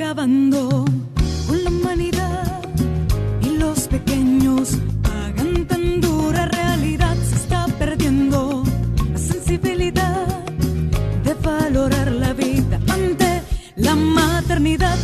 Acabando con la humanidad y los pequeños pagan tan dura realidad. Se está perdiendo la sensibilidad de valorar la vida ante la maternidad.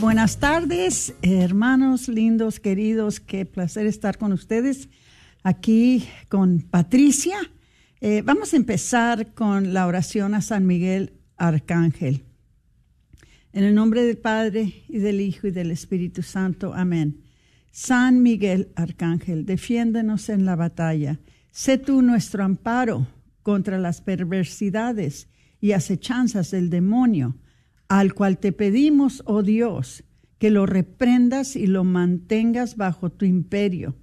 Buenas tardes, hermanos lindos, queridos. Qué placer estar con ustedes aquí con Patricia. Eh, vamos a empezar con la oración a San Miguel Arcángel. En el nombre del Padre y del Hijo y del Espíritu Santo. Amén. San Miguel Arcángel, defiéndenos en la batalla. Sé tú nuestro amparo contra las perversidades y acechanzas del demonio, al cual te pedimos, oh Dios, que lo reprendas y lo mantengas bajo tu imperio.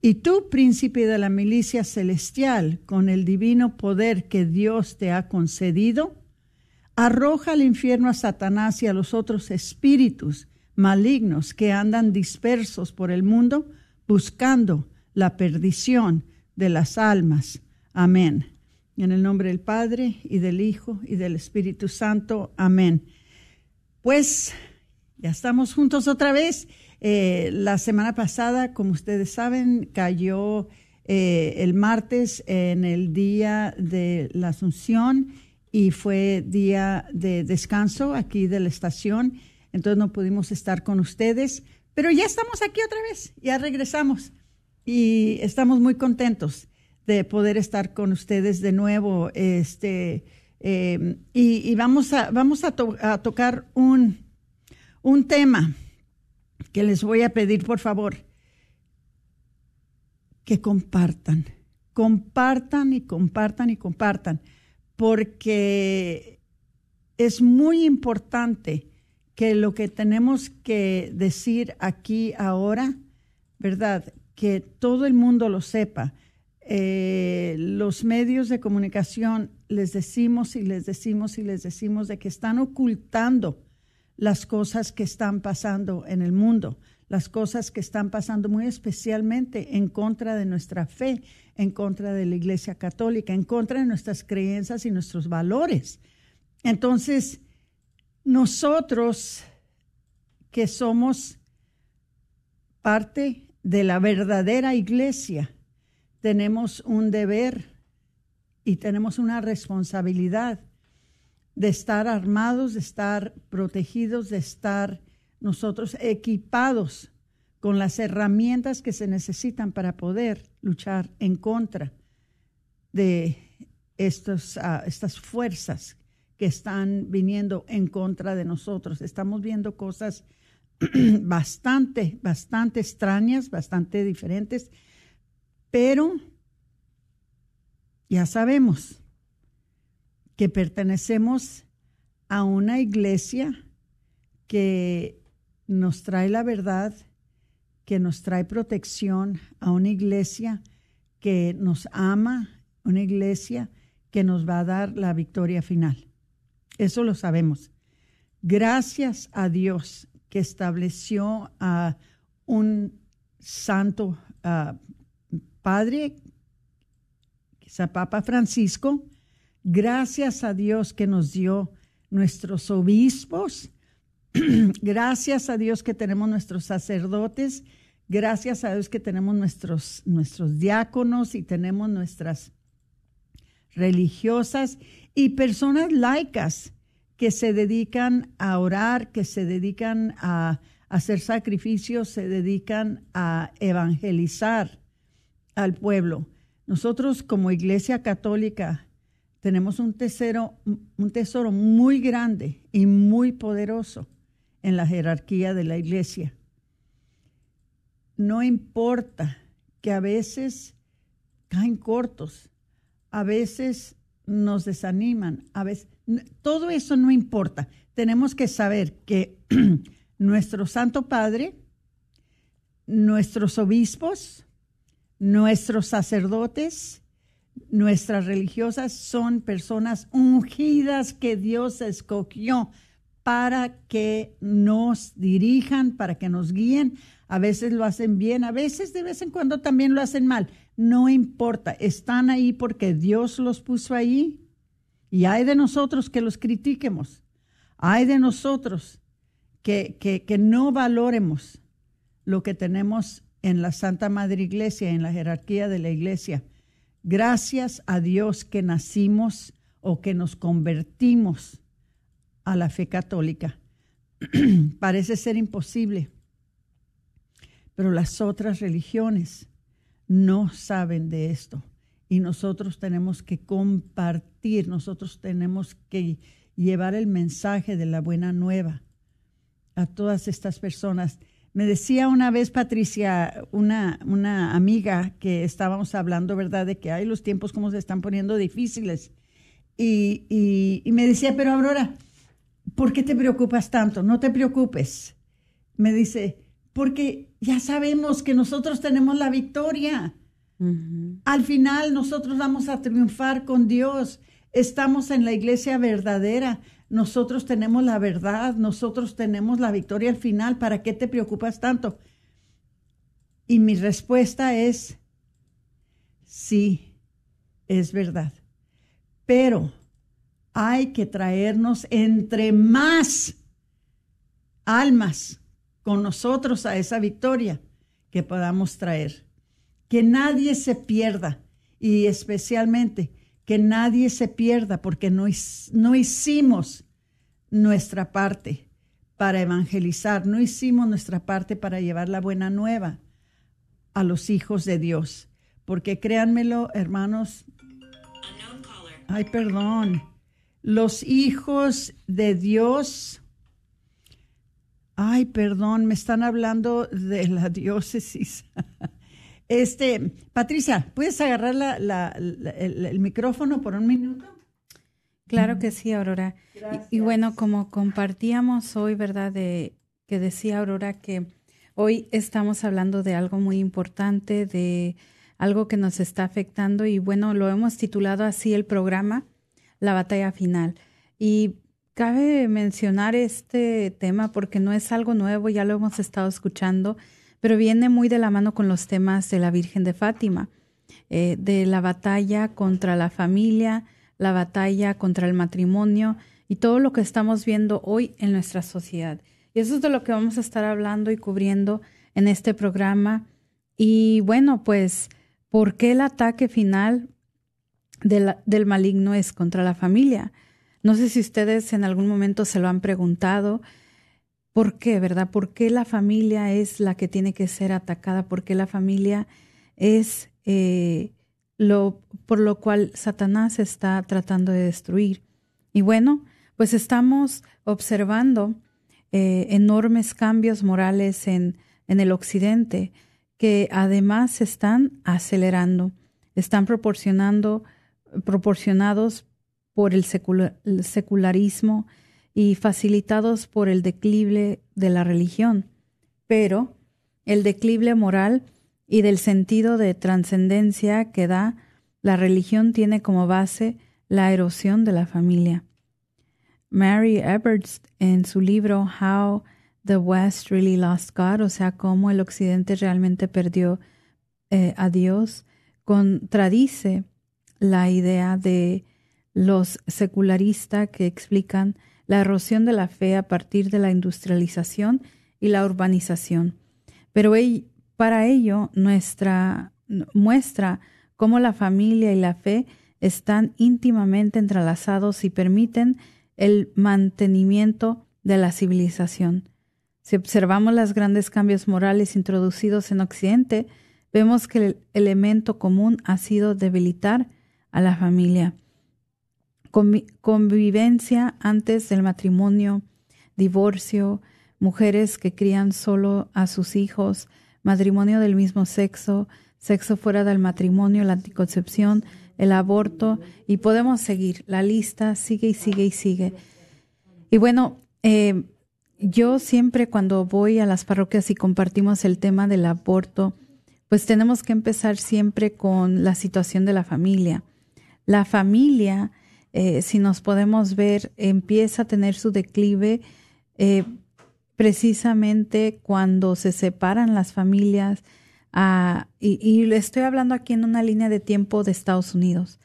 Y tú, príncipe de la milicia celestial, con el divino poder que Dios te ha concedido, arroja al infierno a Satanás y a los otros espíritus malignos que andan dispersos por el mundo buscando la perdición de las almas. Amén. En el nombre del Padre y del Hijo y del Espíritu Santo. Amén. Pues ya estamos juntos otra vez. Eh, la semana pasada, como ustedes saben, cayó eh, el martes en el día de la Asunción y fue día de descanso aquí de la estación, entonces no pudimos estar con ustedes, pero ya estamos aquí otra vez, ya regresamos y estamos muy contentos de poder estar con ustedes de nuevo. Este, eh, y, vamos a, vamos a tocar un, un tema que les voy a pedir, por favor, que compartan, compartan y compartan y compartan, porque es muy importante que lo que tenemos que decir aquí ahora, ¿verdad? Que todo el mundo lo sepa. Eh, los medios de comunicación les decimos y les decimos y les decimos de que están ocultando las cosas que están pasando en el mundo, las cosas que están pasando muy especialmente en contra de nuestra fe, en contra de la Iglesia Católica, en contra de nuestras creencias y nuestros valores. Entonces, nosotros que somos parte de la verdadera iglesia, tenemos un deber y tenemos una responsabilidad de estar armados, de estar protegidos, de estar nosotros equipados con las herramientas que se necesitan para poder luchar en contra de estos, uh, estas fuerzas que están viniendo en contra de nosotros. Estamos viendo cosas bastante, bastante extrañas, bastante diferentes, pero ya sabemos que pertenecemos a una iglesia que nos trae la verdad, que nos trae protección, a una iglesia que nos ama, una iglesia que nos va a dar la victoria final. Eso lo sabemos. Gracias a Dios que estableció a un santo padre, quizá Papa Francisco. Gracias a Dios que nos dio nuestros obispos. Gracias a Dios que tenemos nuestros sacerdotes. Gracias a Dios que tenemos nuestros, nuestros diáconos y tenemos nuestras religiosas y personas laicas que se dedican a orar, que se dedican a hacer sacrificios, se dedican a evangelizar al pueblo. Nosotros como Iglesia Católica tenemos un tesoro, un tesoro muy grande y muy poderoso en la jerarquía de la Iglesia. No importa que a veces caen cortos, a veces nos desaniman, a veces todo eso no importa. Tenemos que saber que nuestro Santo Padre, nuestros obispos, nuestros sacerdotes, nuestras religiosas son personas ungidas que Dios escogió para que nos dirijan, para que nos guíen. A veces lo hacen bien, a veces de vez en cuando también lo hacen mal. No importa, están ahí porque Dios los puso ahí y hay de nosotros que los critiquemos. Hay de nosotros que, que, no valoremos lo que tenemos en la Santa Madre Iglesia, en la jerarquía de la Iglesia. Gracias a Dios que nacimos o que nos convertimos a la fe católica. Parece ser imposible, pero las otras religiones no saben de esto y nosotros tenemos que compartir, nosotros tenemos que llevar el mensaje de la buena nueva a todas estas personas. Me decía una vez Patricia, una, una amiga que estábamos hablando, ¿verdad?, de que hay los tiempos como se están poniendo difíciles. Y, y, y me decía, pero Aurora, ¿por qué te preocupas tanto? No te preocupes. Me dice, porque ya sabemos que nosotros tenemos la victoria. Al final nosotros vamos a triunfar con Dios. Estamos en la iglesia verdadera. Nosotros tenemos la verdad. Nosotros tenemos la victoria al final. ¿Para qué te preocupas tanto? Y mi respuesta es, sí, es verdad. Pero hay que traernos entre más almas con nosotros a esa victoria que podamos traer que nadie se pierda y especialmente que nadie se pierda porque no, no hicimos nuestra parte para evangelizar, no hicimos nuestra parte para llevar la buena nueva a los hijos de Dios. Porque créanmelo, hermanos, ay, perdón, los hijos de Dios, ay, perdón, me están hablando de la diócesis. Este, Patricia, ¿puedes agarrar el, micrófono por un minuto? Claro que sí, Aurora. Y, bueno, como compartíamos hoy, ¿verdad? De que decía Aurora que hoy estamos hablando de algo muy importante, de algo que nos está afectando y bueno, lo hemos titulado así el programa, La batalla final. Y cabe mencionar este tema porque no es algo nuevo, ya lo hemos estado escuchando pero viene muy de la mano con los temas de la Virgen de Fátima, eh, de la batalla contra la familia, la batalla contra el matrimonio y todo lo que estamos viendo hoy en nuestra sociedad. Y eso es de lo que vamos a estar hablando y cubriendo en este programa. Y bueno, pues, ¿por qué el ataque final del maligno es contra la familia? No sé si ustedes en algún momento se lo han preguntado ¿Por qué, verdad? ¿Por qué la familia es la que tiene que ser atacada? ¿Por qué la familia es eh, lo por lo cual Satanás está tratando de destruir? Y bueno, pues estamos observando eh, enormes cambios morales en, en el occidente que además se están acelerando, están proporcionando, proporcionados por el secularismo, y facilitados por el declive de la religión, pero el declive moral y del sentido de trascendencia que da la religión tiene como base la erosión de la familia. Mary Eberts en su libro How the West Really Lost God, o sea, cómo el Occidente realmente perdió eh, a Dios, contradice la idea de los secularistas que explican la erosión de la fe a partir de la industrialización y la urbanización. Pero para ello nuestra muestra cómo la familia y la fe están íntimamente entrelazados y permiten el mantenimiento de la civilización. Si observamos los grandes cambios morales introducidos en Occidente, vemos que el elemento común ha sido debilitar a la familia. Convivencia antes del matrimonio, divorcio, mujeres que crían solo a sus hijos, matrimonio del mismo sexo, sexo fuera del matrimonio, la anticoncepción, el aborto, y podemos seguir. La lista sigue y sigue y sigue. Y bueno, eh, yo siempre cuando voy a las parroquias y compartimos el tema del aborto, pues tenemos que empezar siempre con la situación de la familia. La familia, eh, si nos podemos ver, empieza a tener su declive eh, precisamente cuando se separan las familias. Ah, y, le estoy hablando aquí en una línea de tiempo de Estados Unidos.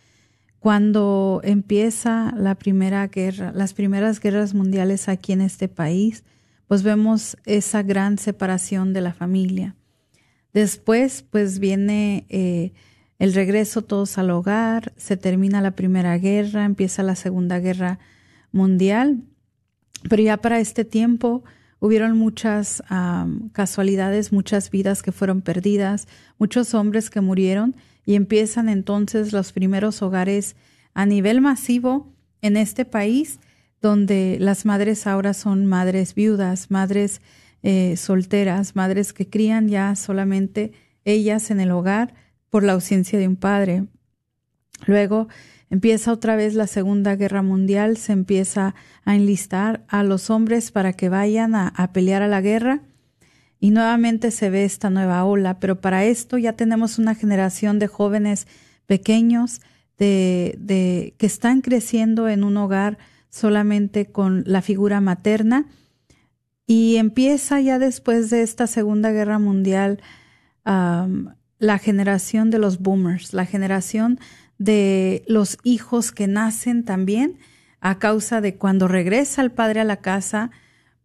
Cuando empieza la primera guerra, las primeras guerras mundiales aquí en este país, pues vemos esa gran separación de la familia. Después, pues viene eh, el regreso todos al hogar, se termina la primera guerra, empieza la segunda guerra mundial, pero ya para este tiempo hubieron muchas casualidades, muchas vidas que fueron perdidas, muchos hombres que murieron y empiezan entonces los primeros hogares a nivel masivo en este país, donde las madres ahora son madres viudas, madres eh, solteras, madres que crían ya solamente ellas en el hogar por la ausencia de un padre. Luego empieza otra vez la Segunda Guerra Mundial, se empieza a enlistar a los hombres para que vayan a, pelear a la guerra y nuevamente se ve esta nueva ola, pero para esto ya tenemos una generación de jóvenes pequeños de, de, que están creciendo en un hogar solamente con la figura materna y empieza ya después de esta Segunda Guerra Mundial la generación de los boomers, la generación de los hijos que nacen también a causa de cuando regresa el padre a la casa,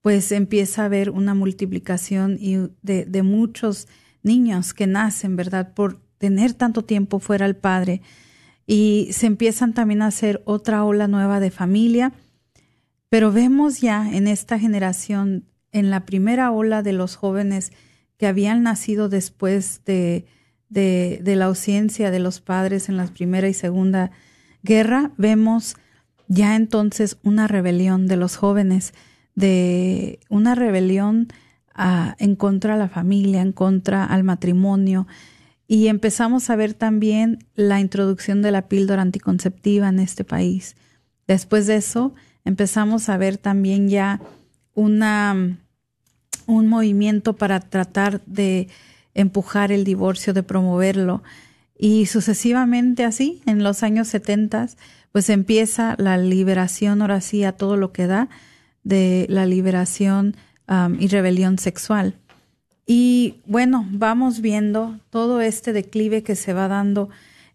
pues empieza a haber una multiplicación de, de muchos niños que nacen, ¿verdad? Por tener tanto tiempo fuera el padre. Y se empiezan también a hacer otra ola nueva de familia. Pero vemos ya en esta generación, en la primera ola de los jóvenes que habían nacido después de, de, de la ausencia de los padres en la primera y segunda guerra, vemos ya entonces una rebelión de los jóvenes de una rebelión ah, en contra de la familia, en contra al matrimonio. Y empezamos a ver también la introducción de la píldora anticonceptiva en este país. Después de eso, empezamos a ver también ya una, un movimiento para tratar de empujar el divorcio, de promoverlo. Y sucesivamente así, en los años 70, pues empieza la liberación, ahora sí, a todo lo que da, de la liberación y rebelión sexual. Y bueno, vamos viendo todo este declive que se va dando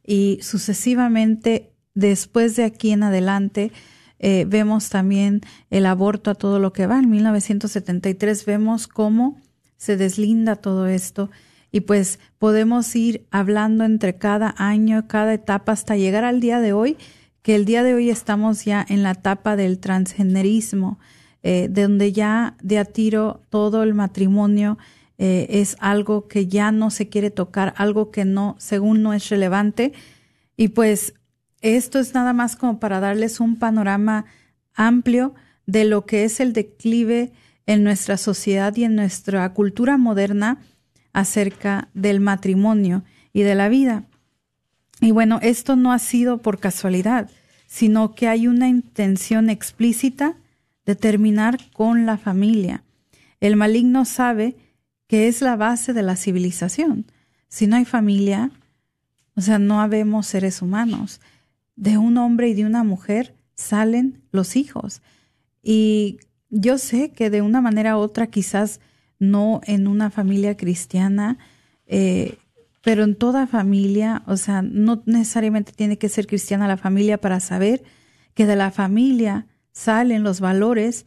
y sucesivamente después de aquí en adelante eh, vemos también el aborto a todo lo que va. En 1973 vemos cómo se deslinda todo esto y pues podemos ir hablando entre cada año, cada etapa hasta llegar al día de hoy, que el día de hoy estamos ya en la etapa del transgenerismo, eh, donde ya de a tiro todo el matrimonio eh, es algo que ya no se quiere tocar, algo que no, según no es relevante. Y pues esto es nada más como para darles un panorama amplio de lo que es el declive en nuestra sociedad y en nuestra cultura moderna acerca del matrimonio y de la vida. Y bueno, esto no ha sido por casualidad, sino que hay una intención explícita de terminar con la familia. El maligno sabe que es la base de la civilización. Si no hay familia, o sea, no habemos seres humanos. De un hombre y de una mujer salen los hijos. Y yo sé que de una manera u otra, quizás no en una familia cristiana, eh, pero en toda familia, o sea, no necesariamente tiene que ser cristiana la familia para saber que de la familia salen los valores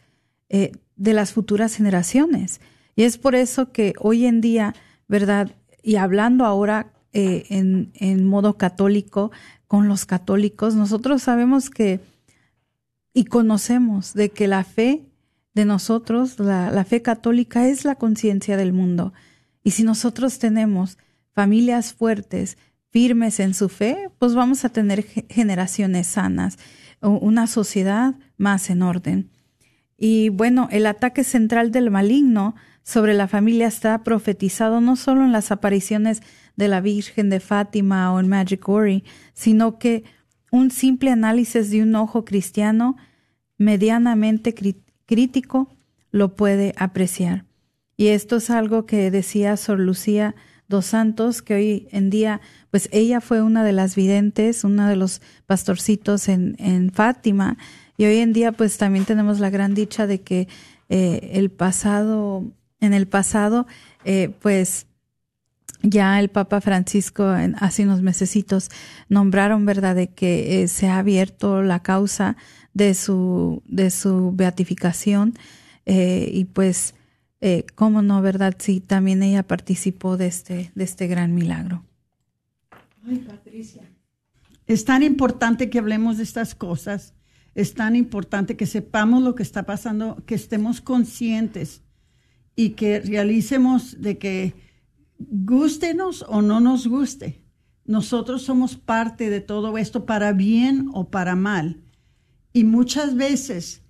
eh, de las futuras generaciones. Y es por eso que hoy en día, ¿verdad? Y hablando ahora eh, en, en modo católico, con los católicos, nosotros sabemos que y conocemos de que la fe de nosotros, la, fe católica es la conciencia del mundo. Y si nosotros tenemos familias fuertes, firmes en su fe, pues vamos a tener generaciones sanas, una sociedad más en orden. Y bueno, el ataque central del maligno sobre la familia está profetizado no solo en las apariciones de la Virgen de Fátima o en Magic Ori, sino que un simple análisis de un ojo cristiano medianamente crítico lo puede apreciar. Y esto es algo que decía Sor Lucía dos Santos, que hoy en día, pues ella fue una de las videntes, una de los pastorcitos en, en Fátima, y hoy en día pues también tenemos la gran dicha de que eh, el pasado, en el pasado, eh, pues ya el Papa Francisco en, hace unos mesecitos nombraron, ¿verdad?, de que eh, se ha abierto la causa de su, de su beatificación eh, y pues, eh, cómo no, ¿verdad? Sí, también ella participó de este, de este gran milagro. Ay, Patricia. Es tan importante que hablemos de estas cosas, es tan importante que sepamos lo que está pasando, que estemos conscientes y que realicemos de que Gústenos o no nos guste, nosotros somos parte de todo esto para bien o para mal. Y muchas veces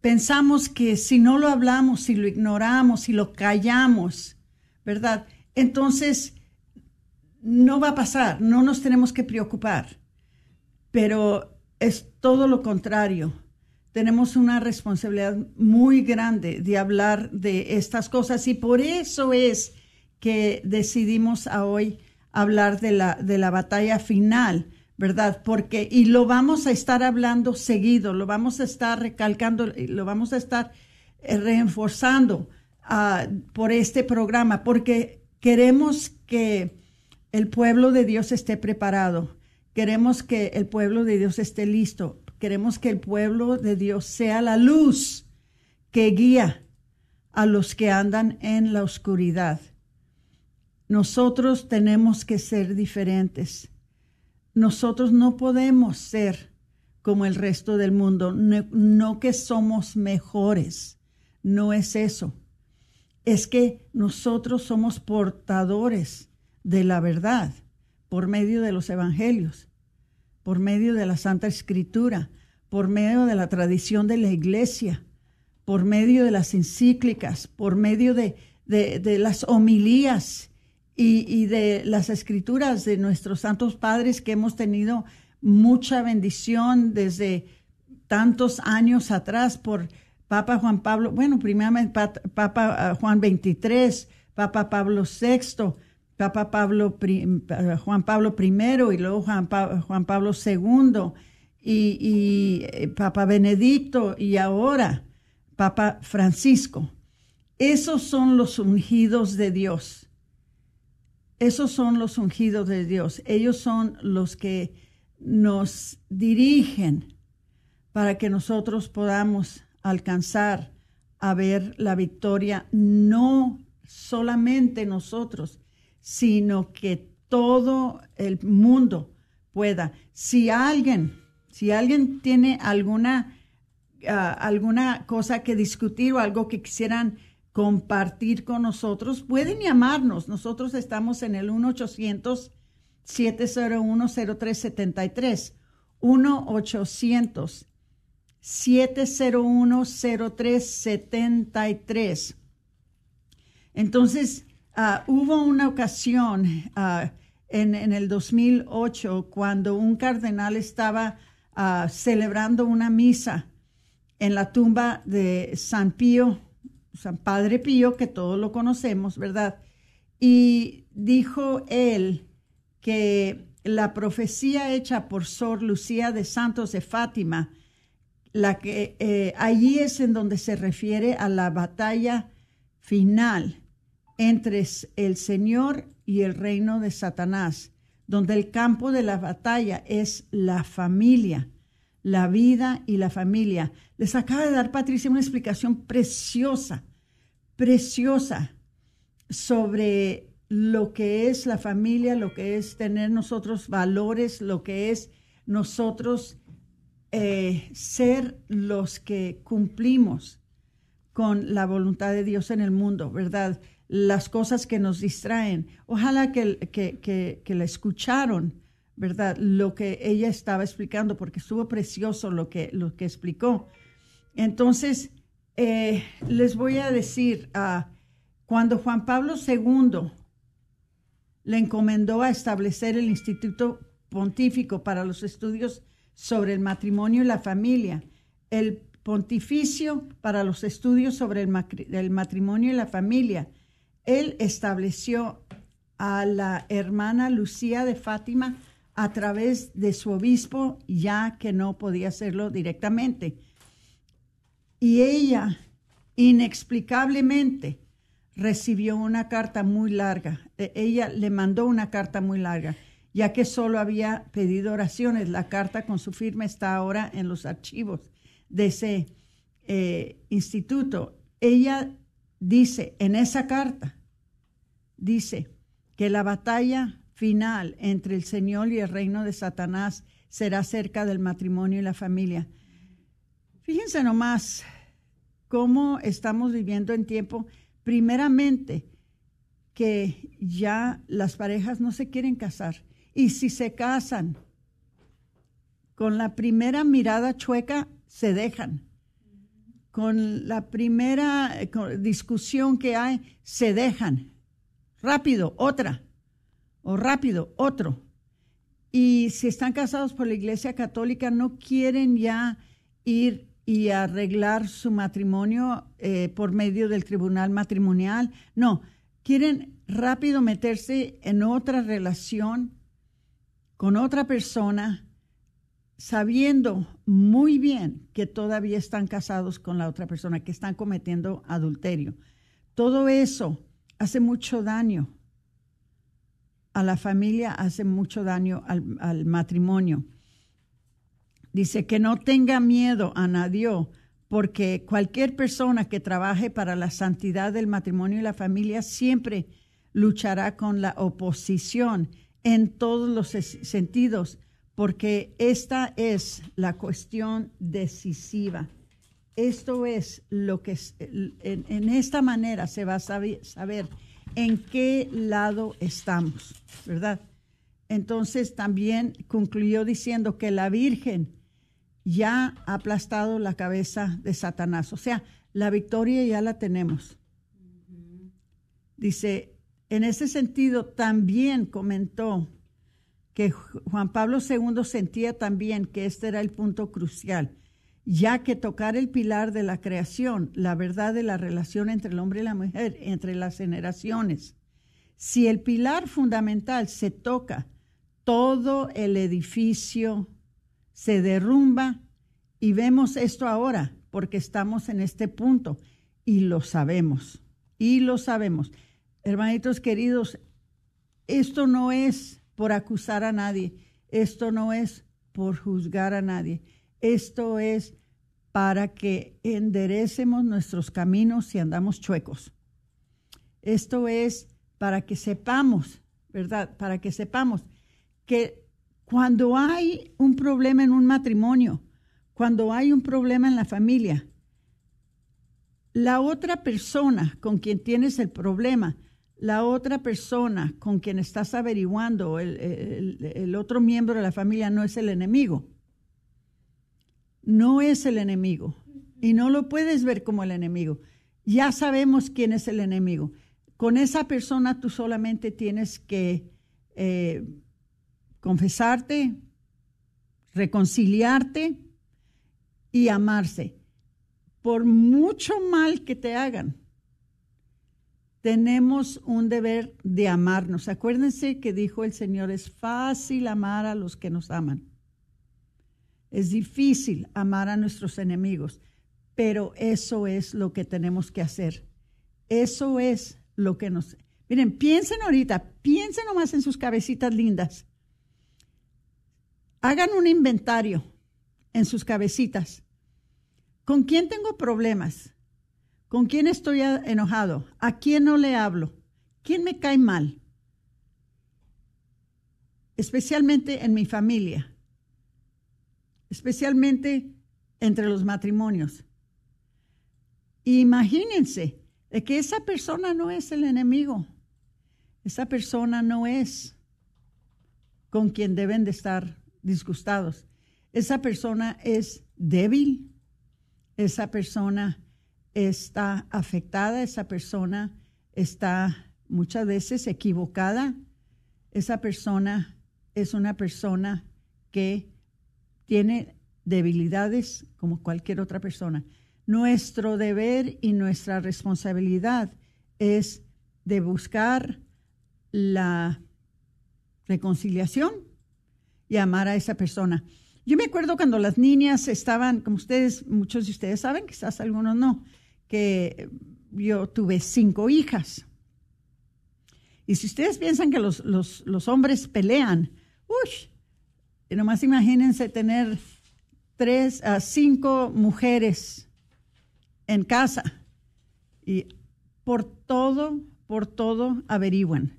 pensamos que si no lo hablamos, si lo ignoramos, si lo callamos, ¿verdad? Entonces no va a pasar, no nos tenemos que preocupar. Pero es todo lo contrario. Tenemos una responsabilidad muy grande de hablar de estas cosas y por eso es que decidimos hoy hablar de la, de la batalla final, ¿verdad? Porque, y lo vamos a estar hablando seguido, lo vamos a estar recalcando, lo vamos a estar eh, reforzando ah, por este programa, porque queremos que el pueblo de Dios esté preparado, queremos que el pueblo de Dios esté listo, queremos que el pueblo de Dios sea la luz que guía a los que andan en la oscuridad. Nosotros tenemos que ser diferentes. Nosotros no podemos ser como el resto del mundo, no, que somos mejores, no es eso. Es que nosotros somos portadores de la verdad por medio de los evangelios, por medio de la Santa Escritura, por medio de la tradición de la iglesia, por medio de las encíclicas, por medio de, de las homilías y, de las escrituras de nuestros santos padres que hemos tenido mucha bendición desde tantos años atrás por Papa Juan Pablo, bueno, primeramente Papa ah, Juan XXIII, Papa Pablo VI, Papa Pablo, ah, Juan Pablo I y luego Juan, Pablo II y, y eh, Papa Benedicto y ahora Papa Francisco. Esos son los ungidos de Dios esos son los ungidos de Dios. Ellos son los que nos dirigen para que nosotros podamos alcanzar a ver la victoria, no solamente nosotros, sino que todo el mundo pueda. Si alguien, si alguien tiene alguna, ah, alguna cosa que discutir o algo que quisieran compartir con nosotros, pueden llamarnos. Nosotros estamos en el 1-800-701-0373. 1-800-701-0373. Entonces, uh, hubo una ocasión uh, en, en, el 2008 cuando un cardenal estaba uh, celebrando una misa en la tumba de San Pío San Padre Pío, que todos lo conocemos, ¿verdad? Y dijo él que la profecía hecha por Sor Lucía de Santos de Fátima, la que eh, allí es en donde se refiere a la batalla final entre el Señor y el reino de Satanás, donde el campo de la batalla es la familia, la vida y la familia. Les acaba de dar Patricia una explicación preciosa, preciosa sobre lo que es la familia, lo que es tener nosotros valores, lo que es nosotros eh, ser los que cumplimos con la voluntad de Dios en el mundo, ¿verdad? Las cosas que nos distraen. Ojalá que, que, la escucharon, ¿verdad? Lo que ella estaba explicando, porque estuvo precioso lo que, lo que explicó. Entonces, eh, les voy a decir, uh, cuando Juan Pablo II le encomendó a establecer el Instituto Pontífico para los Estudios sobre el Matrimonio y la Familia, el Pontificio para los Estudios sobre el, Matrimonio y la Familia. Él estableció a la hermana Lucía de Fátima a través de su obispo, ya que no podía hacerlo directamente. Y ella, inexplicablemente, recibió una carta muy larga. E, ella le mandó una carta muy larga, ya que solo había pedido oraciones. La carta con su firma está ahora en los archivos de ese eh, instituto. Ella dice en esa carta, dice que la batalla final entre el Señor y el reino de Satanás será cerca del matrimonio y la familia. Fíjense nomás cómo estamos viviendo en tiempo primeramente, que ya las parejas no se quieren casar. Y si se casan, con la primera mirada chueca, se dejan. Con la primera eh, discusión que hay, se dejan. Rápido, otra. O rápido, otro. Y si están casados por la Iglesia Católica, no quieren ya ir y arreglar su matrimonio eh, por medio del tribunal matrimonial. No, quieren rápido meterse en otra relación con otra persona, sabiendo muy bien que todavía están casados con la otra persona, que están cometiendo adulterio. Todo eso hace mucho daño a la familia, hace mucho daño al, al matrimonio. Dice que no tenga miedo a nadie, porque cualquier persona que trabaje para la santidad del matrimonio y la familia siempre luchará con la oposición en todos los sentidos, porque esta es la cuestión decisiva. Esto es lo que en, esta manera se va a saber en qué lado estamos, ¿verdad? Entonces también concluyó diciendo que la Virgen ya ha aplastado la cabeza de Satanás. O sea, la victoria ya la tenemos. Dice, en ese sentido también comentó que Juan Pablo II sentía también que este era el punto crucial, ya que tocar el pilar de la creación, la verdad de la relación entre el hombre y la mujer, entre las generaciones. Si el pilar fundamental se toca, todo el edificio se derrumba y vemos esto ahora porque estamos en este punto y lo sabemos, y lo sabemos. Hermanitos queridos, esto no es por acusar a nadie, esto no es por juzgar a nadie, esto es para que enderecemos nuestros caminos si andamos chuecos. Esto es para que sepamos, ¿verdad? Para que sepamos que cuando hay un problema en un matrimonio, cuando hay un problema en la familia, la otra persona con quien tienes el problema, la otra persona con quien estás averiguando, el, otro miembro de la familia no es el enemigo. No es el enemigo. Y no lo puedes ver como el enemigo. Ya sabemos quién es el enemigo. Con esa persona tú solamente tienes que eh, confesarte, reconciliarte y amarse. Por mucho mal que te hagan, tenemos un deber de amarnos. Acuérdense que dijo el Señor, es fácil amar a los que nos aman. Es difícil amar a nuestros enemigos, pero eso es lo que tenemos que hacer. Eso es lo que nos... Miren, piensen ahorita, piensen nomás en sus cabecitas lindas. Hagan un inventario en sus cabecitas. ¿Con quién tengo problemas? ¿Con quién estoy enojado? ¿A quién no le hablo? ¿Quién me cae mal? Especialmente en mi familia, especialmente entre los matrimonios. Imagínense de que esa persona no es el enemigo, esa persona no es con quien deben de estar disgustados. Esa persona es débil, esa persona está afectada, esa persona está muchas veces equivocada, esa persona es una persona que tiene debilidades como cualquier otra persona. Nuestro deber y nuestra responsabilidad es de buscar la reconciliación y amar a esa persona. Yo me acuerdo cuando las niñas estaban, como ustedes, muchos de ustedes saben, quizás algunos no, que yo tuve cinco hijas. Y si ustedes piensan que los, los, hombres pelean, uy, nomás imagínense tener tres a cinco mujeres en casa y por todo, por todo averigüen.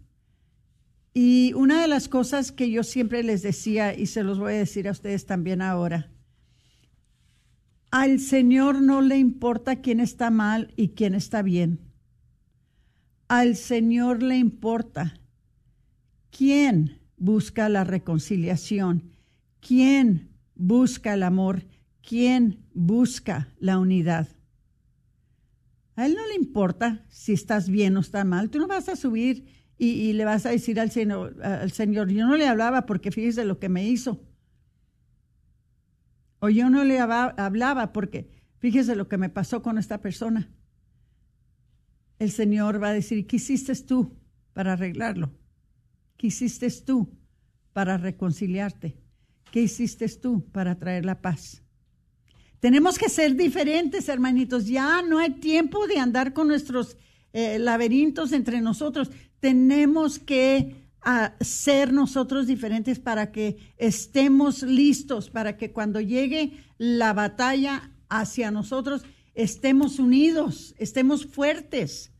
Y una de las cosas que yo siempre les decía, y se los voy a decir a ustedes también ahora, al Señor no le importa quién está mal y quién está bien. Al Señor le importa quién busca la reconciliación, quién busca el amor, quién busca la unidad. A Él no le importa si estás bien o estás mal. Tú no vas a subir y, le vas a decir al señor, al Señor, yo no le hablaba porque fíjese lo que me hizo. O yo no le hablaba porque fíjese lo que me pasó con esta persona. El Señor va a decir, ¿qué hiciste tú para arreglarlo? ¿Qué hiciste tú para reconciliarte? ¿Qué hiciste tú para traer la paz? Tenemos que ser diferentes, hermanitos. Ya no hay tiempo de andar con nuestros eh, laberintos entre nosotros tenemos que ah, ser nosotros diferentes para que estemos listos, para que cuando llegue la batalla hacia nosotros estemos unidos, estemos fuertes.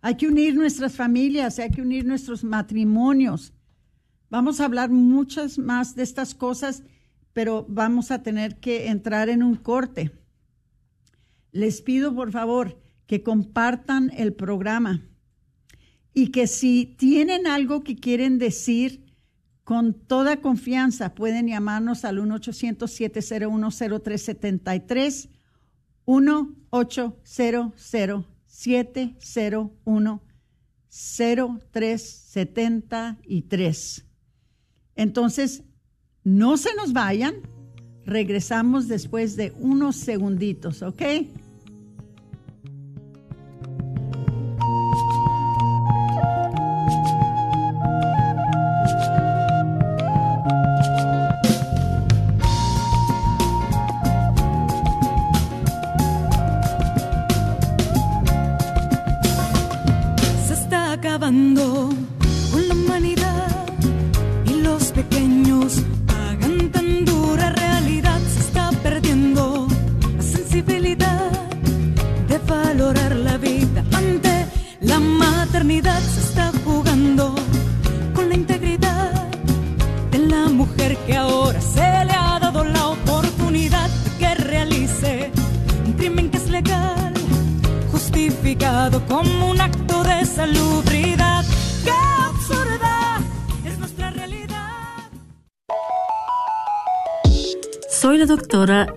Hay que unir nuestras familias, hay que unir nuestros matrimonios. Vamos a hablar muchas más de estas cosas, pero vamos a tener que entrar en un corte. Les pido por favor que compartan el programa y que si tienen algo que quieren decir, con toda confianza pueden llamarnos al 1-800-701-0373, 1-800-701-0373. Entonces, no se nos vayan, regresamos después de unos segunditos, ¿ok?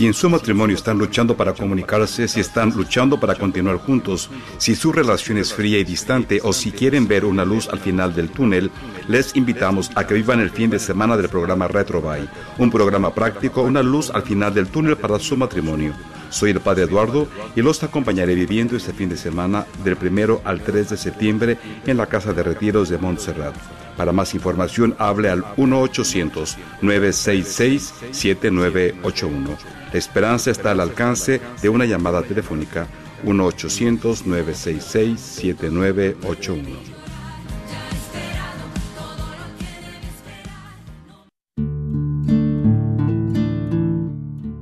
Si en su matrimonio están luchando para comunicarse, si están luchando para continuar juntos, si su relación es fría y distante o si quieren ver una luz al final del túnel, les invitamos a que vivan el fin de semana del programa Retrobay, un programa práctico, una luz al final del túnel para su matrimonio. Soy el Padre Eduardo y los acompañaré viviendo este fin de semana del primero al 3 de septiembre en la Casa de Retiros de Montserrat. Para más información, hable al 1-800-966-7981. La esperanza está al alcance de una llamada telefónica 1-800-966-7981.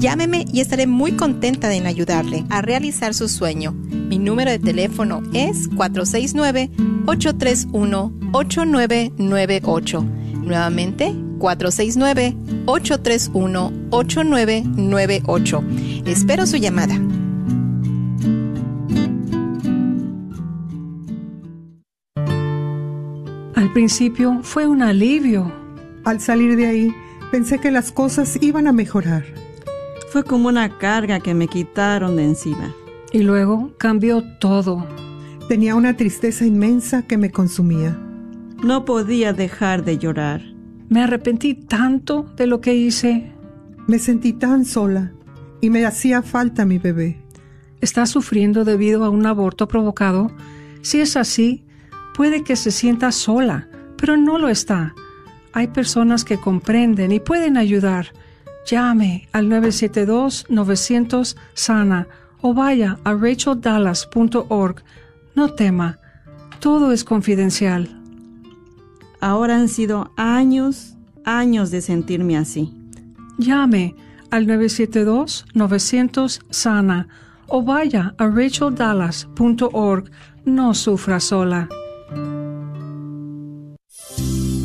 Llámeme y estaré muy contenta en ayudarle a realizar su sueño. Mi número de teléfono es 469-831-8998. Nuevamente, 469-831-8998. Espero su llamada. Al principio fue un alivio. Al salir de ahí, pensé que las cosas iban a mejorar. Fue como una carga que me quitaron de encima. Y luego cambió todo. Tenía una tristeza inmensa que me consumía. No podía dejar de llorar. Me arrepentí tanto de lo que hice. Me sentí tan sola y me hacía falta mi bebé. ¿Está sufriendo debido a un aborto provocado? Si es así, puede que se sienta sola, pero no lo está. Hay personas que comprenden y pueden ayudar. Llame al 972-900-SANA o vaya a racheldallas.org. No tema, todo es confidencial. Ahora han sido años, años de sentirme así. Llame al 972-900-SANA o vaya a racheldallas.org. No sufra sola.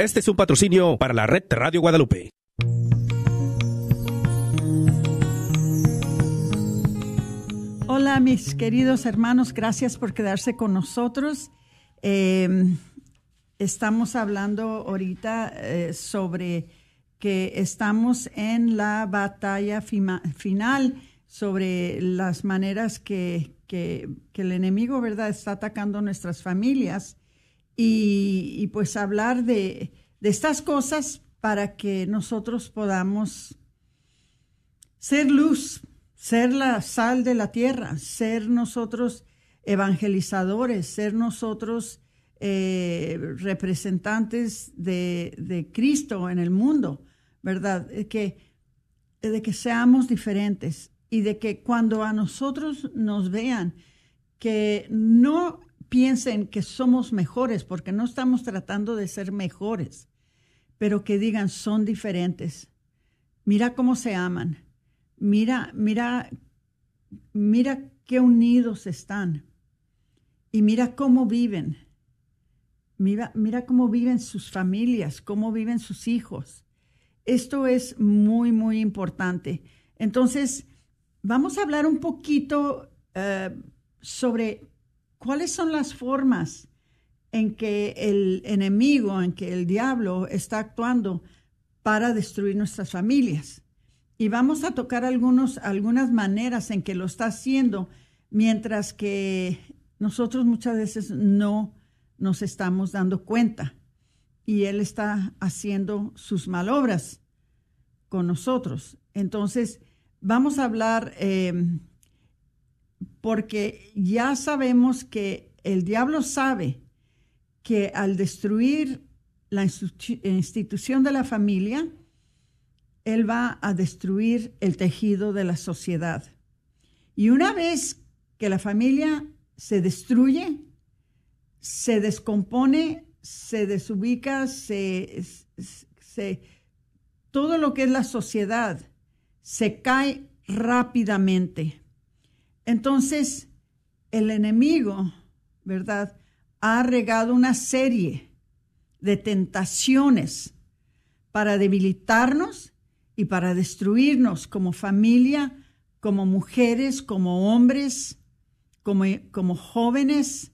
Este es un patrocinio para la red Radio Guadalupe. Hola mis queridos hermanos, gracias por quedarse con nosotros. Eh, estamos hablando ahorita eh, sobre que estamos en la batalla final sobre las maneras que, que, que, el enemigo, ¿verdad?, está atacando nuestras familias y, pues hablar de, estas cosas para que nosotros podamos ser luz, ser la sal de la tierra, ser nosotros evangelizadores, ser nosotros eh, representantes de, Cristo en el mundo, ¿verdad? De que seamos diferentes y de que cuando a nosotros nos vean, que no piensen que somos mejores, porque no estamos tratando de ser mejores, pero que digan son diferentes. Mira cómo se aman. Mira, mira, mira qué unidos están. Y mira cómo viven. Mira, mira cómo viven sus familias, cómo viven sus hijos. Esto es muy, muy importante. Entonces, vamos a hablar un poquito uh, sobre cuáles son las formas en que el enemigo, en que el diablo está actuando para destruir nuestras familias. Y vamos a tocar algunos, algunas maneras en que lo está haciendo, mientras que nosotros muchas veces no nos estamos dando cuenta. Y Él está haciendo sus malobras con nosotros. Entonces, vamos a hablar, eh, porque ya sabemos que el diablo sabe que al destruir la institución de la familia, él va a destruir el tejido de la sociedad. Y una vez que la familia se destruye, se descompone, se desubica, se, todo lo que es la sociedad se cae rápidamente. Entonces, el enemigo, ¿verdad? Ha regado una serie de tentaciones para debilitarnos y para destruirnos como familia, como mujeres, como hombres, como, como jóvenes.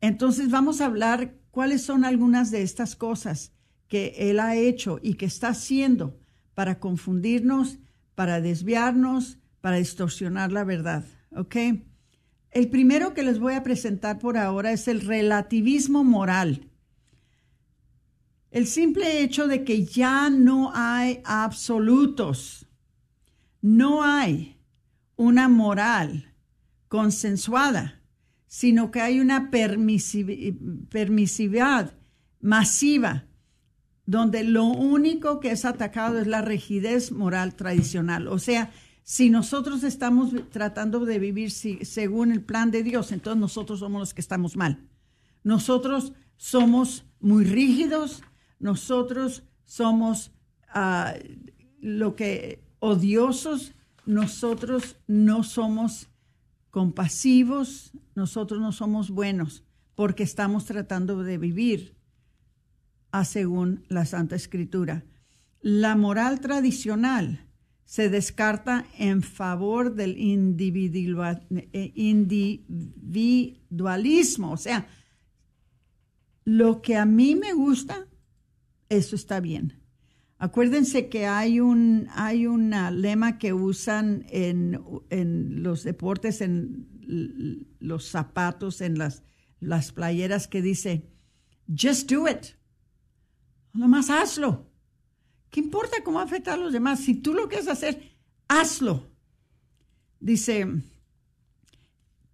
Entonces vamos a hablar cuáles son algunas de estas cosas que Él ha hecho y que está haciendo para confundirnos, para desviarnos, para distorsionar la verdad. ¿Ok? El primero que les voy a presentar por ahora es el relativismo moral. El simple hecho de que ya no hay absolutos, no hay una moral consensuada, sino que hay una permisividad masiva, donde lo único que es atacado es la rigidez moral tradicional. O sea, si nosotros estamos tratando de vivir según el plan de Dios, entonces nosotros somos los que estamos mal. Nosotros somos muy rígidos, nosotros somos ah, lo que odiosos, nosotros no somos compasivos, nosotros no somos buenos, porque estamos tratando de vivir a según la Santa Escritura. La moral tradicional se descarta en favor del eh, individualismo, o sea, lo que a mí me gusta, eso está bien. Acuérdense que hay un hay lema que usan en, los deportes, en los zapatos, en las, las playeras que dice, just do it. Nomás hazlo. ¿Qué importa cómo afecta a los demás? Si tú lo quieres hacer, hazlo. Dice,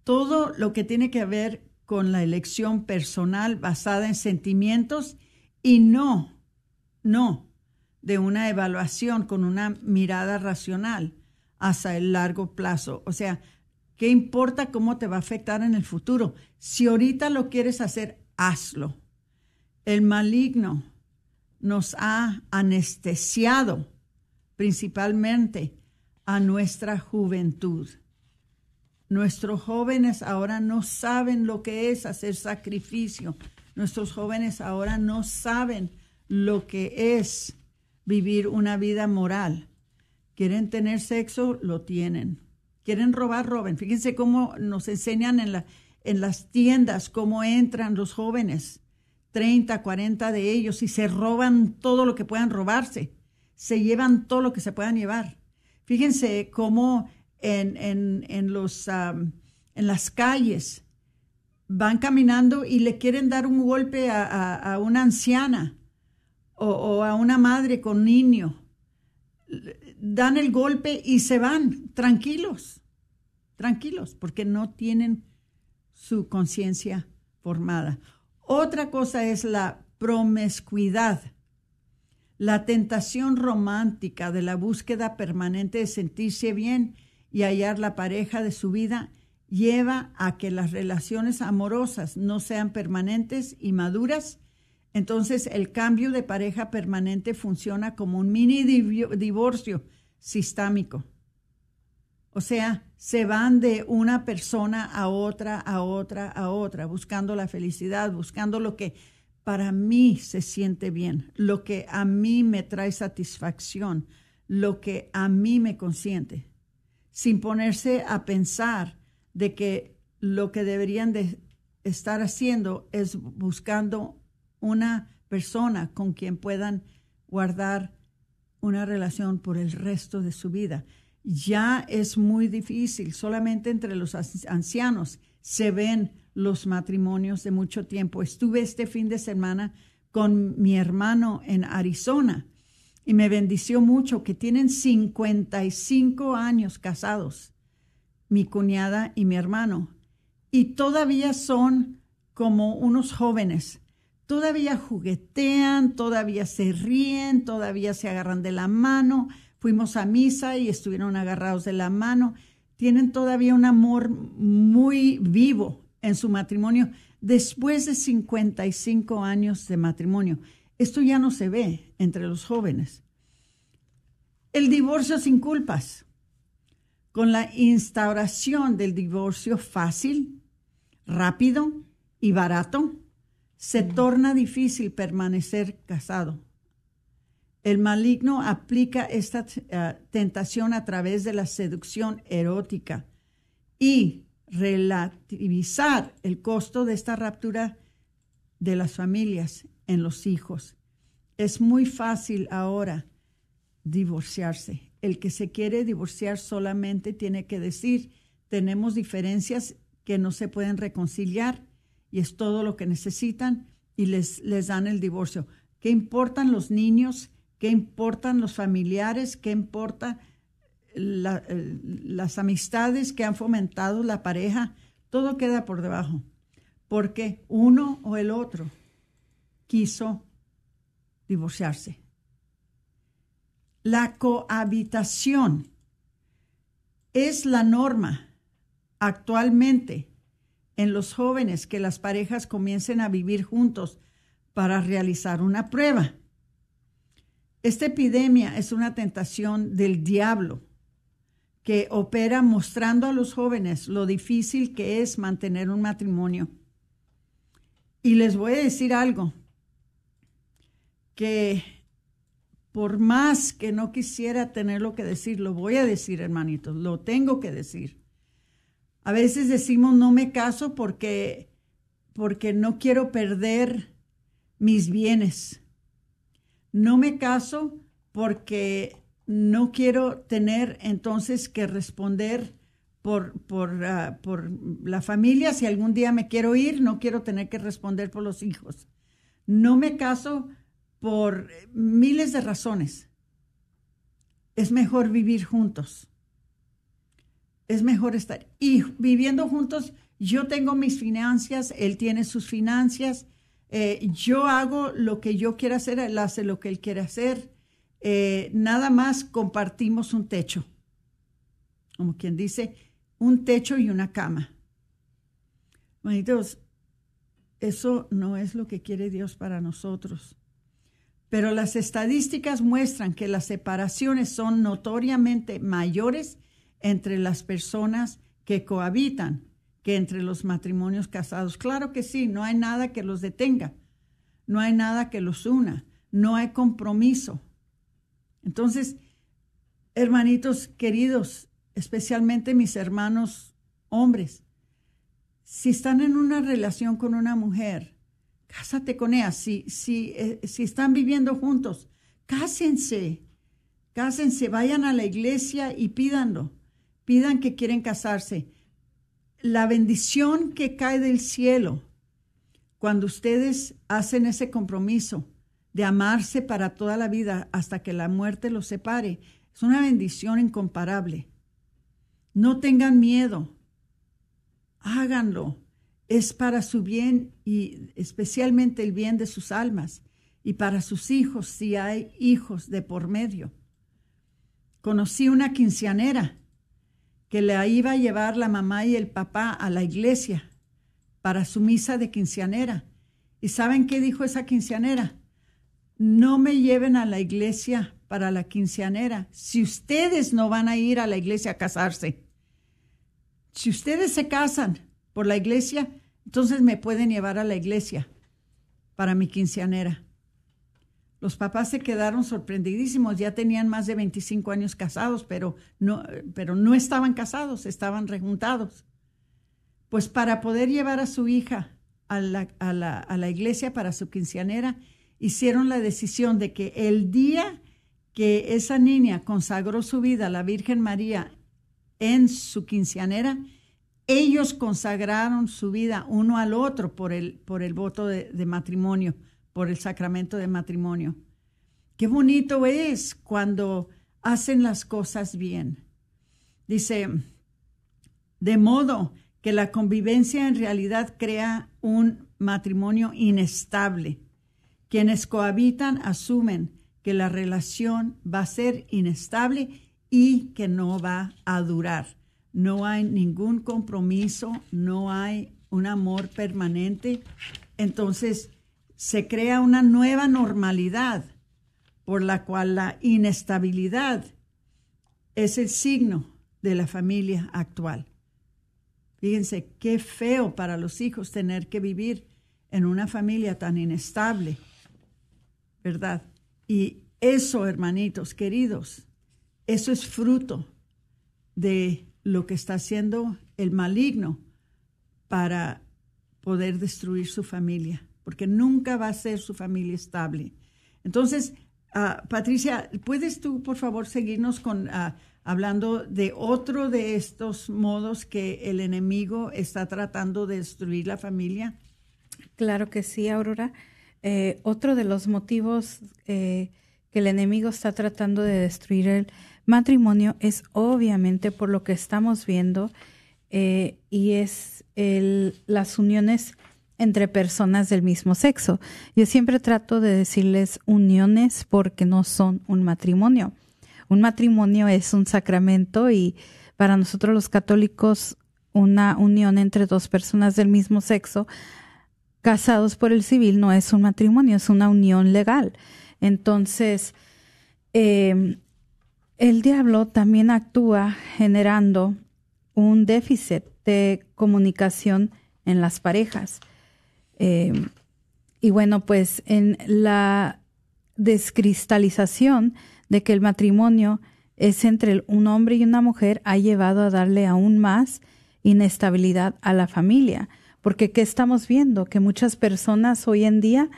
todo lo que tiene que ver con la elección personal basada en sentimientos y no no de una evaluación con una mirada racional hacia el largo plazo. O sea, ¿qué importa cómo te va a afectar en el futuro? Si ahorita lo quieres hacer, hazlo. El maligno nos ha anestesiado principalmente a nuestra juventud. Nuestros jóvenes ahora no saben lo que es hacer sacrificio. Nuestros jóvenes ahora no saben lo que es vivir una vida moral. Quieren tener sexo, lo tienen. Quieren robar, roben. Fíjense cómo nos enseñan en, en las tiendas cómo entran los jóvenes, 30, 40 de ellos, y se roban todo lo que puedan robarse. Se llevan todo lo que se puedan llevar. Fíjense cómo en, en, los, en las calles van caminando y le quieren dar un golpe a una anciana o, a una madre con niño, dan el golpe y se van tranquilos, tranquilos, porque no tienen su conciencia formada. Otra cosa es la promiscuidad, la tentación romántica de la búsqueda permanente de sentirse bien y hallar la pareja de su vida lleva a que las relaciones amorosas no sean permanentes y maduras entonces, el cambio de pareja permanente funciona como un mini divorcio sistémico. O sea, se van de una persona a otra, a otra, a otra, buscando la felicidad, buscando lo que para mí se siente bien, lo que a mí me trae satisfacción, lo que a mí me consiente, sin ponerse a pensar de que lo que deberían de estar haciendo es buscando una persona con quien puedan guardar una relación por el resto de su vida. Ya es muy difícil, solamente entre los ancianos se ven los matrimonios de mucho tiempo. Estuve este fin de semana con mi hermano en Arizona y me bendició mucho que tienen 55 años casados, mi cuñada y mi hermano, y todavía son como unos jóvenes. Todavía juguetean, todavía se ríen, todavía se agarran de la mano. Fuimos a misa y estuvieron agarrados de la mano. Tienen todavía un amor muy vivo en su matrimonio después de 55 años de matrimonio. Esto ya no se ve entre los jóvenes. El divorcio sin culpas. Con la instauración del divorcio fácil, rápido y barato, se torna difícil permanecer casado. El maligno aplica esta eh, tentación a través de la seducción erótica y relativizar el costo de esta raptura de las familias en los hijos. Es muy fácil ahora divorciarse. El que se quiere divorciar solamente tiene que decir, tenemos diferencias que no se pueden reconciliar y es todo lo que necesitan y les, les dan el divorcio. ¿Qué importan los niños? ¿Qué importan los familiares? ¿Qué importa eh, las amistades que han fomentado la pareja? Todo queda por debajo, porque uno o el otro quiso divorciarse. La cohabitación es la norma actualmente en los jóvenes que las parejas comiencen a vivir juntos para realizar una prueba. Esta epidemia es una tentación del diablo que opera mostrando a los jóvenes lo difícil que es mantener un matrimonio. Y les voy a decir algo, que por más que no quisiera tener lo que decir, lo voy a decir, hermanitos, lo tengo que decir. A veces decimos no me caso porque porque no quiero perder mis bienes. No me caso porque no quiero tener entonces que responder por, por, ah, por, la familia. Si algún día me quiero ir, no quiero tener que responder por los hijos. No me caso por miles de razones. Es mejor vivir juntos. Es mejor estar. Y viviendo juntos, yo tengo mis finanzas, él tiene sus finanzas. Eh, yo hago lo que yo quiera hacer, él hace lo que él quiere hacer. Eh, nada más compartimos un techo. Como quien dice, un techo y una cama. Manitos, eso no es lo que quiere Dios para nosotros. Pero las estadísticas muestran que las separaciones son notoriamente mayores entre las personas que cohabitan que entre los matrimonios casados. Claro que sí, no hay nada que los detenga, no hay nada que los una, no hay compromiso. Entonces, hermanitos queridos, especialmente mis hermanos hombres, si están en una relación con una mujer, cásate con ella. Si, si, eh, si están viviendo juntos, cásense, cásense, vayan a la iglesia y pídanlo. Pidan que quieren casarse. La bendición que cae del cielo cuando ustedes hacen ese compromiso de amarse para toda la vida hasta que la muerte los separe, es una bendición incomparable. No tengan miedo. Háganlo es para su bien y especialmente el bien de sus almas y para sus hijos si hay hijos de por medio. Conocí una quinceanera que le iba a llevar la mamá y el papá a la iglesia para su misa de quinceanera. ¿Y saben qué dijo esa quinceanera? No me lleven a la iglesia para la quinceanera si ustedes no van a ir a la iglesia a casarse. Si ustedes se casan por la iglesia, entonces me pueden llevar a la iglesia para mi quinceanera. Los papás se quedaron sorprendidísimos, ya tenían más de 25 años casados, pero no, pero no estaban casados, estaban rejuntados. Pues para poder llevar a su hija a la, a la iglesia para su quinceanera, hicieron la decisión de que el día que esa niña consagró su vida a la Virgen María en su quinceanera, ellos consagraron su vida uno al otro por el, por el voto de matrimonio, por el sacramento de matrimonio. Qué bonito es cuando hacen las cosas bien. Dice, de modo que la convivencia en realidad crea un matrimonio inestable. Quienes cohabitan asumen que la relación va a ser inestable y que no va a durar. No hay ningún compromiso, no hay un amor permanente. Entonces se crea una nueva normalidad por la cual la inestabilidad es el signo de la familia actual. Fíjense qué feo para los hijos tener que vivir en una familia tan inestable, ¿verdad? Y eso, hermanitos queridos, eso es fruto de lo que está haciendo el maligno para poder destruir su familia, porque nunca va a ser su familia estable. Entonces, ah, Patricia, ¿puedes tú, por favor, seguirnos con ah, hablando de otro de estos modos que el enemigo está tratando de destruir la familia? Claro que sí, Aurora. Eh, otro de los motivos eh, que el enemigo está tratando de destruir el matrimonio es obviamente por lo que estamos viendo eh, y es el, las uniones entre personas del mismo sexo. Yo siempre trato de decirles uniones porque no son un matrimonio un matrimonio es un sacramento y para nosotros los católicos una unión entre dos personas del mismo sexo casados por el civil no es un matrimonio, es una unión legal. Entonces, em, el diablo también actúa generando un déficit de comunicación en las parejas. Em, y bueno, pues en la descristalización de que el matrimonio es entre un hombre y una mujer ha llevado a darle aún más inestabilidad a la familia. Porque ¿qué estamos viendo? Que muchas personas hoy en día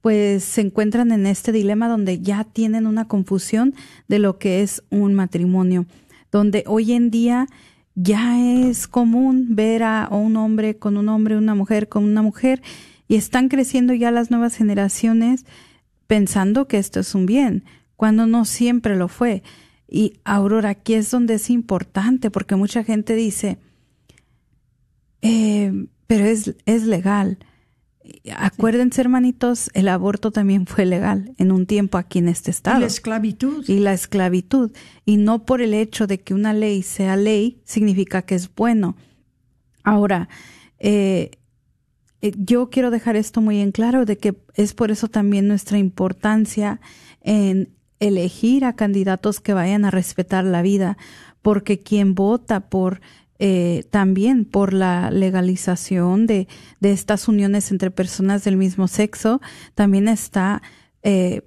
pues se encuentran en este dilema donde ya tienen una confusión de lo que es un matrimonio, donde hoy en día ya es común ver a un hombre con un hombre, una mujer con una mujer, y están creciendo ya las nuevas generaciones pensando que esto es un bien, cuando no siempre lo fue. Y Aurora, aquí es donde es importante, porque mucha gente dice, eh, pero es, es legal. Acuérdense, hermanitos, el aborto también fue legal en un tiempo aquí en este estado. Y la esclavitud. Y la esclavitud. Y no por el hecho de que una ley sea ley, significa que es bueno. Ahora, eh, eh, yo quiero dejar esto muy en claro de que es por eso también nuestra importancia en elegir a candidatos que vayan a respetar la vida, porque quien vota por eh, también por la legalización de, de, estas uniones entre personas del mismo sexo, también está eh,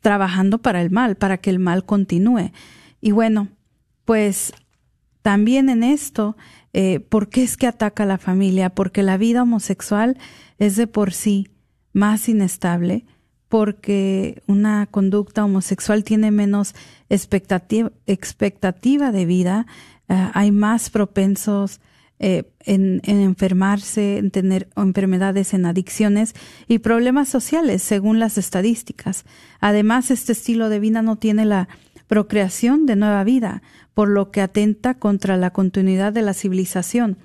trabajando para el mal, para que el mal continúe. Y bueno, pues también en esto, eh, ¿por qué es que ataca a la familia? Porque la vida homosexual es de por sí más inestable, porque una conducta homosexual tiene menos expectativa, expectativa de vida, eh, hay más propensos eh, en, enfermarse, en tener enfermedades, en adicciones y problemas sociales, según las estadísticas. Además, este estilo de vida no tiene la procreación de nueva vida, por lo que atenta contra la continuidad de la civilización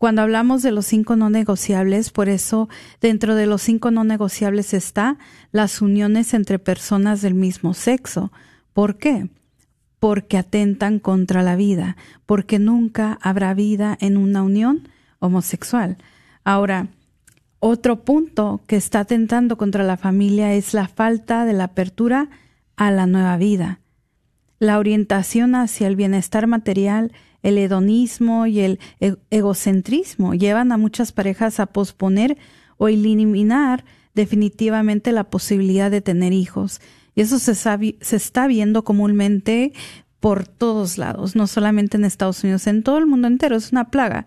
cuando hablamos de los cinco no negociables, por eso dentro de los cinco no negociables está las uniones entre personas del mismo sexo. ¿Por qué? Porque atentan contra la vida, porque nunca habrá vida en una unión homosexual. Ahora, otro punto que está atentando contra la familia es la falta de la apertura a la nueva vida. La orientación hacia el bienestar material el hedonismo y el e-, egocentrismo llevan a muchas parejas a posponer o eliminar definitivamente la posibilidad de tener hijos. Y eso se, está viendo comúnmente por todos lados, no solamente en Estados Unidos, en todo el mundo entero. Es una plaga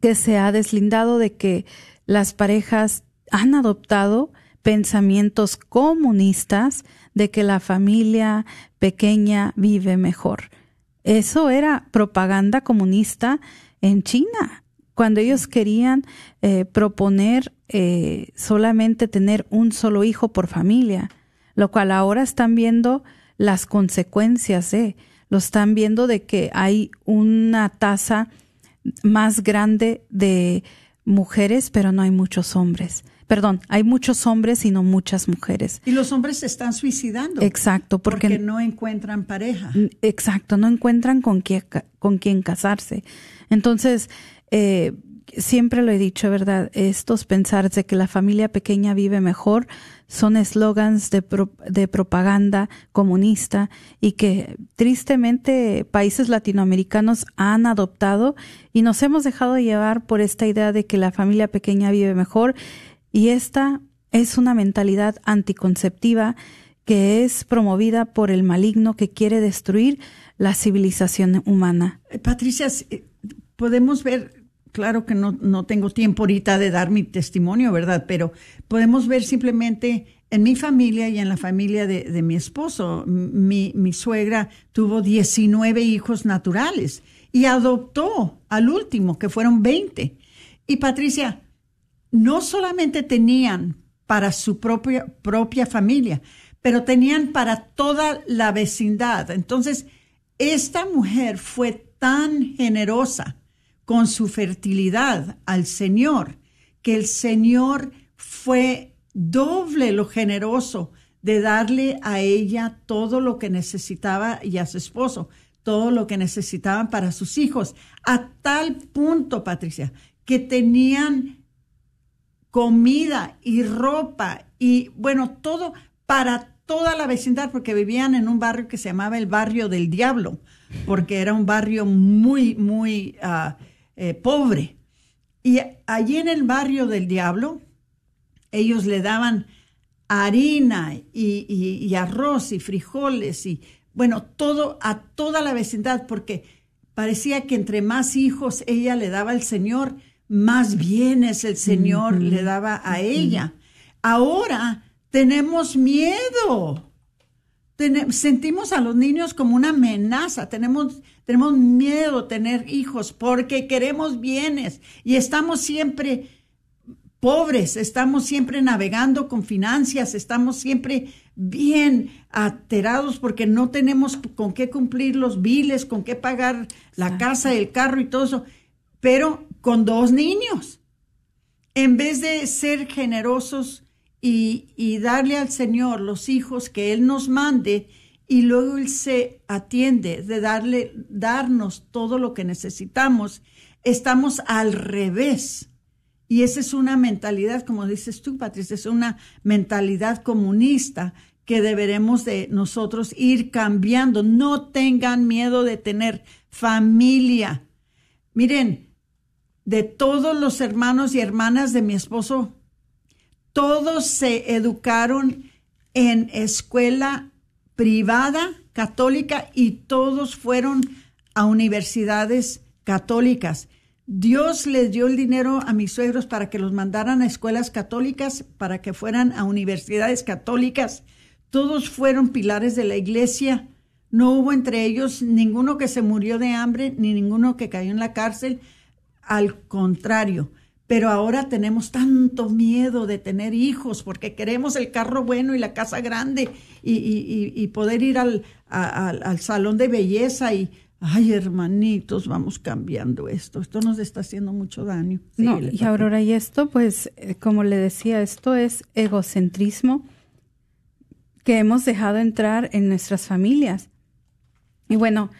que se ha deslindado de que las parejas han adoptado, pensamientos comunistas de que la familia pequeña vive mejor. Eso era propaganda comunista en China, cuando ellos querían eh, proponer eh, solamente tener un solo hijo por familia, lo cual ahora están viendo las consecuencias de, lo están viendo de que hay una tasa más grande de mujeres, pero no hay muchos hombres. Perdón, hay muchos hombres y no muchas mujeres. Y los hombres se están suicidando. Exacto, porque, no encuentran pareja. Exacto, no encuentran con quién, con quién casarse. Entonces, eh, siempre lo he dicho, ¿verdad? Estos pensar de que la familia pequeña vive mejor son eslogans de, de propaganda comunista y que tristemente países latinoamericanos han adoptado y nos hemos dejado llevar por esta idea de que la familia pequeña vive mejor y esta es una mentalidad anticonceptiva que es promovida por el maligno que quiere destruir la civilización humana. Eh, Patricia, eh, podemos ver claro que no, no tengo tiempo ahorita de dar mi testimonio, ¿verdad? Pero podemos ver simplemente en mi familia y en la familia de, mi esposo. Mi, mi, suegra tuvo 19 hijos naturales y adoptó al último, que fueron 20. Y Patricia, no solamente tenían para su propia, propia familia, pero tenían para toda la vecindad. Entonces, esta mujer fue tan generosa con su fertilidad al Señor, que el Señor fue doble lo generoso de darle a ella todo lo que necesitaba y a su esposo, todo lo que necesitaban para sus hijos, a tal punto, Patricia, que tenían comida y ropa y bueno, todo para toda la vecindad, porque vivían en un barrio que se llamaba el barrio del diablo, porque era un barrio muy, muy... Ah, eh, pobre. Y allí en el barrio del diablo, ellos le daban harina y, arroz y frijoles y, bueno, todo a toda la vecindad, porque parecía que entre más hijos ella le daba al Señor, más bienes el Señor le daba a ella. Ahora tenemos miedo sentimos a los niños como una amenaza, tenemos, tenemos miedo tener hijos porque queremos bienes y estamos siempre pobres, estamos siempre navegando con finanzas, estamos siempre bien aterados porque no tenemos con qué cumplir los biles, con qué pagar la casa, el carro y todo eso, pero con dos niños. En vez de ser generosos y, darle al Señor los hijos que Él nos mande y luego Él se atiende de darle, darnos todo lo que necesitamos, estamos al revés. Y esa es una mentalidad, como dices tú, Patricia, es una mentalidad comunista que deberemos de nosotros ir cambiando. No tengan miedo de tener familia. Miren, de todos los hermanos y hermanas de mi esposo, todos se educaron en escuela privada católica y todos fueron a universidades católicas. Dios les dio el dinero a mis suegros para que los mandaran a escuelas católicas, para que fueran a universidades católicas. Todos fueron pilares de la iglesia. No hubo entre ellos ninguno que se murió de hambre, ni ninguno que cayó en la cárcel. Al contrario, pero ahora tenemos tanto miedo de tener hijos porque queremos el carro bueno y la casa grande y, poder ir al, al, salón de belleza y, ay hermanitos, vamos cambiando esto, esto nos está haciendo mucho daño. no, y Aurora, y esto pues, eh, como le decía, esto es egocentrismo que hemos dejado entrar en nuestras familias. Y bueno,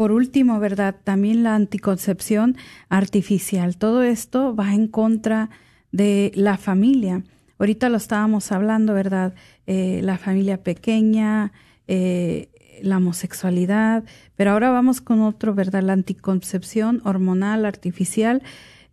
por último, ¿verdad? También la anticoncepción artificial. Todo esto va en contra de la familia. Ahorita lo estábamos hablando, ¿verdad? Eh, la familia pequeña, eh, la homosexualidad, pero ahora vamos con otro, ¿verdad? La anticoncepción hormonal artificial.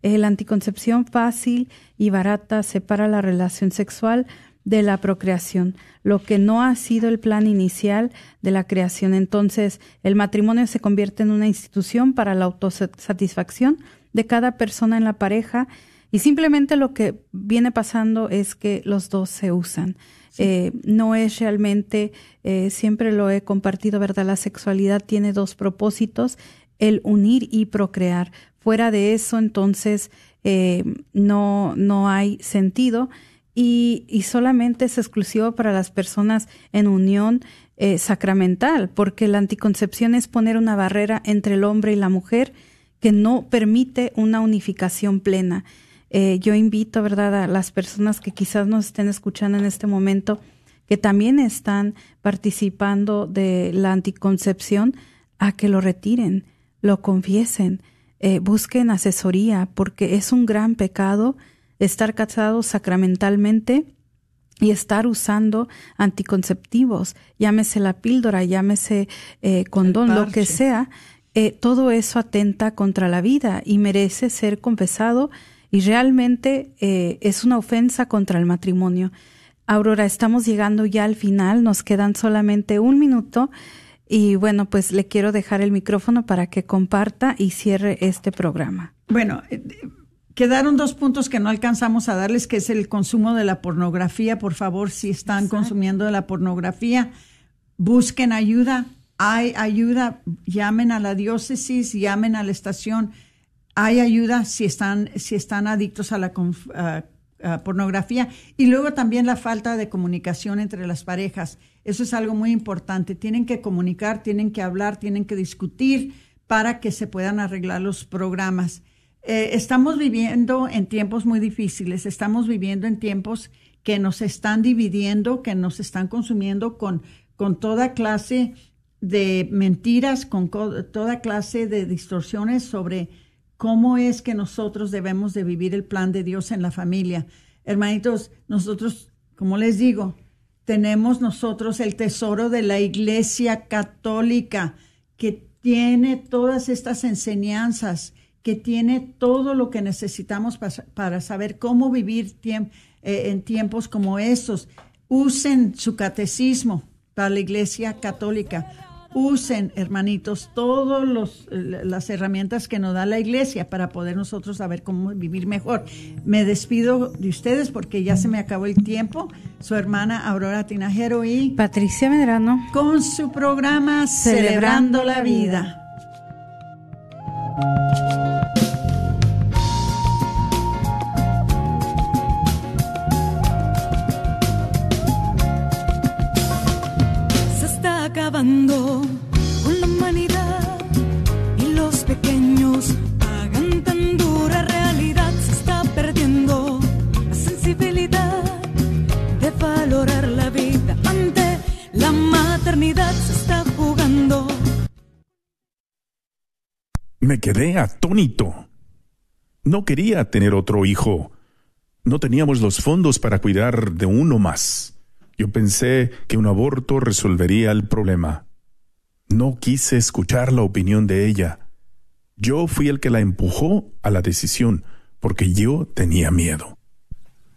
Eh, la anticoncepción fácil y barata separa la relación sexual de la procreación, lo que no ha sido el plan inicial de la creación. Entonces, el matrimonio se convierte en una institución para la autosatisfacción de cada persona en la pareja Y simplemente lo que viene pasando es que los dos se usan. Eh, no es realmente, eh, siempre lo he compartido, ¿verdad? La sexualidad tiene dos propósitos, el unir y procrear. Fuera de eso, entonces, eh, no, no hay sentido y, y, solamente es exclusivo para las personas en unión sacramental, porque la anticoncepción es poner una barrera entre el hombre y la mujer que no permite una unificación plena. Eh, yo invito, ¿verdad?, a las personas que quizás nos estén escuchando en este momento, que también están participando de la anticoncepción, a que lo retiren, lo confiesen, eh, busquen asesoría, porque es un gran pecado estar casados sacramentalmente y estar usando anticonceptivos, llámese la píldora, llámese eh, condón, lo que sea, todo eso atenta contra la vida y merece ser confesado y realmente eh, es una ofensa contra el matrimonio. Aurora, estamos llegando ya al final, nos quedan solamente un minuto y bueno, pues le quiero dejar el micrófono para que comparta y cierre este programa. Bueno, eh, quedaron dos puntos que no alcanzamos a darles, que es el consumo de la pornografía. Por favor, si están consumiendo de la pornografía, busquen ayuda. Hay ayuda, llamen a la diócesis, llamen a la estación hay ayuda si están, si están adictos a la pornografía y luego también la falta de comunicación entre las parejas. Eso es algo muy importante. Tienen que comunicar, tienen que hablar, tienen que discutir para que se puedan arreglar los programas. Eh, estamos viviendo en tiempos muy difíciles, estamos viviendo en tiempos que nos están dividiendo, que nos están consumiendo con, con toda clase de mentiras, con toda clase de distorsiones sobre cómo es que nosotros debemos de vivir el plan de Dios en la familia. Hermanitos, nosotros, como les digo, tenemos nosotros el tesoro de la Iglesia Católica que tiene todas estas enseñanzas, que tiene todo lo que necesitamos para, saber cómo vivir eh, en tiempos como estos. Usen su catecismo para la Iglesia Católica usen, hermanitos, todas las herramientas que nos da la iglesia para poder nosotros saber cómo vivir mejor. Me despido de ustedes porque ya se me acabó el tiempo. Su hermana Aurora Tinajero y Patricia Medrano con su programa Celebrando, la vida. Acabando con la humanidad y los pequeños pagan tan dura realidad. Se está perdiendo la sensibilidad de valorar la vida ante la maternidad. Se está Me quedé atónito. No quería tener otro hijo. No teníamos los fondos para cuidar de uno más. Yo pensé que un aborto resolvería el problema. No quise escuchar la opinión de ella. Yo fui el que la empujó a la decisión, porque yo tenía miedo.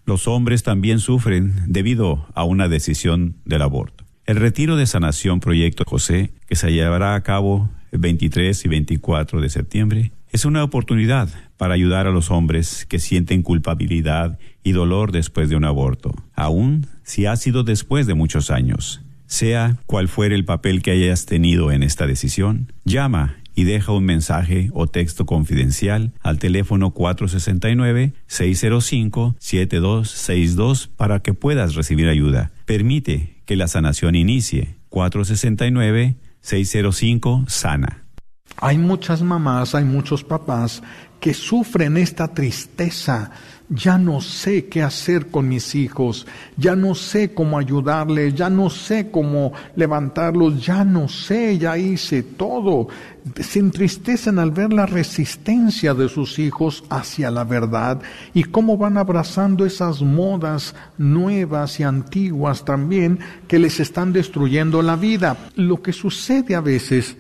Los hombres también sufren debido a una decisión del aborto. El retiro de sanación Proyecto José, que se llevará a cabo 23 y 24 de septiembre, es una oportunidad para ayudar a los hombres que sienten culpabilidad y dolor después de un aborto, aún si ha sido después de muchos años. Sea cual fuere el papel que hayas tenido en esta decisión, llama y deja un mensaje o texto confidencial al teléfono 469-605-7262 para que puedas recibir ayuda. Permite que la sanación inicie. 469-605-SANA. Hay muchas mamás, hay muchos papás que sufren esta tristeza ya no sé qué hacer con mis hijos, ya no sé cómo ayudarles, ya no sé cómo levantarlos, ya no sé, ya hice todo. Se entristecen al ver la resistencia de sus hijos hacia la verdad y cómo van abrazando esas modas nuevas y antiguas también que les están destruyendo la vida. Lo que sucede a veces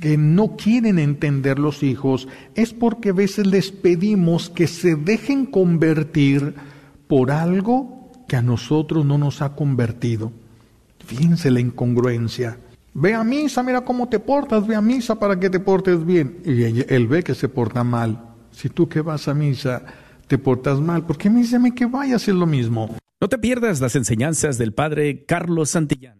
que no quieren entender los hijos es porque a veces les pedimos que se dejen convertir por algo que a nosotros no nos ha convertido. Fíjense la incongruencia. Ve a misa, mira cómo te portas, ve a misa para que te portes bien. Y él ve que se porta mal. Si tú que vas a misa te portas mal, ¿por qué me dice que vaya a hacer lo mismo? No te pierdas las enseñanzas del padre Carlos Santillán.